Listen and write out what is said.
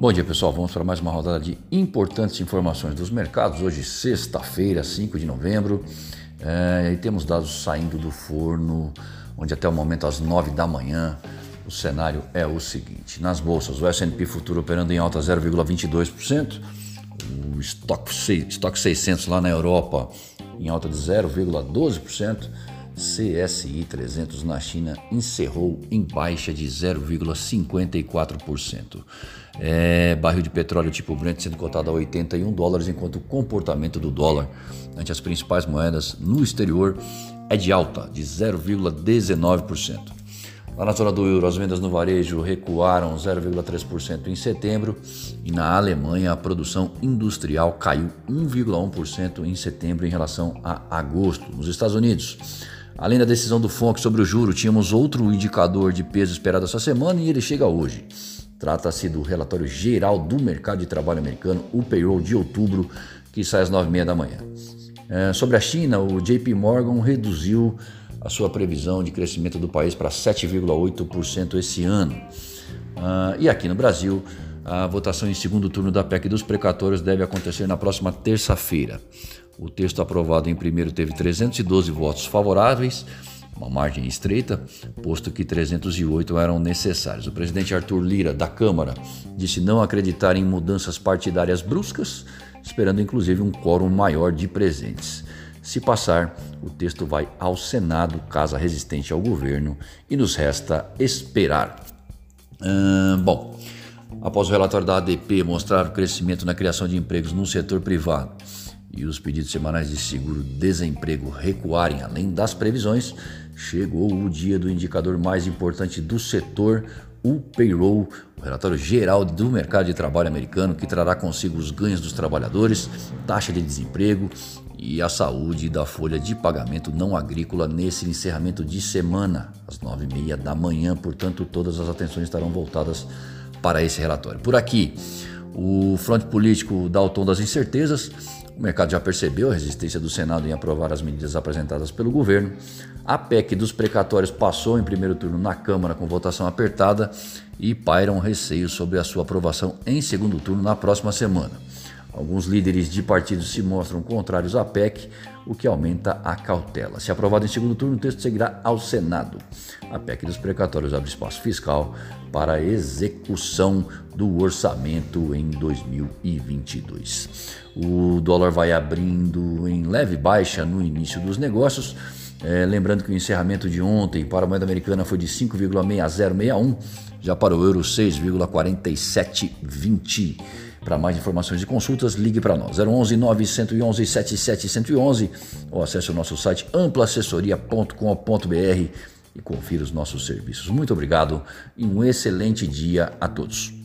Bom dia pessoal, vamos para mais uma rodada de importantes informações dos mercados. Hoje, sexta-feira, 5 de novembro, é, e temos dados saindo do forno, onde até o momento, às 9 da manhã, o cenário é o seguinte: nas bolsas, o SP Futuro operando em alta 0,22%, o Stock 600 lá na Europa em alta de 0,12%. CSI 300 na China encerrou em baixa de 0,54%. É, barril de petróleo tipo Brent sendo cotado a 81 dólares, enquanto o comportamento do dólar ante as principais moedas no exterior é de alta, de 0,19%. Lá na zona do euro, as vendas no varejo recuaram 0,3% em setembro e na Alemanha a produção industrial caiu 1,1% em setembro em relação a agosto. Nos Estados Unidos, Além da decisão do FONC sobre o juro, tínhamos outro indicador de peso esperado essa semana e ele chega hoje. Trata-se do relatório geral do mercado de trabalho americano, o payroll de outubro, que sai às 9h30 da manhã. É, sobre a China, o JP Morgan reduziu a sua previsão de crescimento do país para 7,8% esse ano. Ah, e aqui no Brasil, a votação em segundo turno da PEC dos precatórios deve acontecer na próxima terça-feira. O texto aprovado em primeiro teve 312 votos favoráveis, uma margem estreita, posto que 308 eram necessários. O presidente Arthur Lira, da Câmara, disse não acreditar em mudanças partidárias bruscas, esperando inclusive um quórum maior de presentes. Se passar, o texto vai ao Senado, casa resistente ao governo, e nos resta esperar. Hum, bom, após o relatório da ADP mostrar o crescimento na criação de empregos no setor privado e os pedidos semanais de seguro-desemprego recuarem além das previsões, chegou o dia do indicador mais importante do setor, o payroll, o relatório geral do mercado de trabalho americano, que trará consigo os ganhos dos trabalhadores, taxa de desemprego e a saúde da folha de pagamento não agrícola nesse encerramento de semana, às nove e meia da manhã. Portanto, todas as atenções estarão voltadas para esse relatório. Por aqui, o fronte político dá o tom das incertezas. O mercado já percebeu a resistência do Senado em aprovar as medidas apresentadas pelo governo. A PEC dos precatórios passou em primeiro turno na Câmara com votação apertada e pairam receios sobre a sua aprovação em segundo turno na próxima semana. Alguns líderes de partidos se mostram contrários à PEC, o que aumenta a cautela. Se aprovado em segundo turno, o texto seguirá ao Senado. A PEC dos precatórios abre espaço fiscal para a execução do orçamento em 2022. O dólar vai abrindo em leve baixa no início dos negócios. É, lembrando que o encerramento de ontem para a moeda americana foi de 5,6061, já para o euro 6,4720. Para mais informações e consultas, ligue para nós 011 911 7711 ou acesse o nosso site amplaassessoria.com.br e confira os nossos serviços. Muito obrigado e um excelente dia a todos.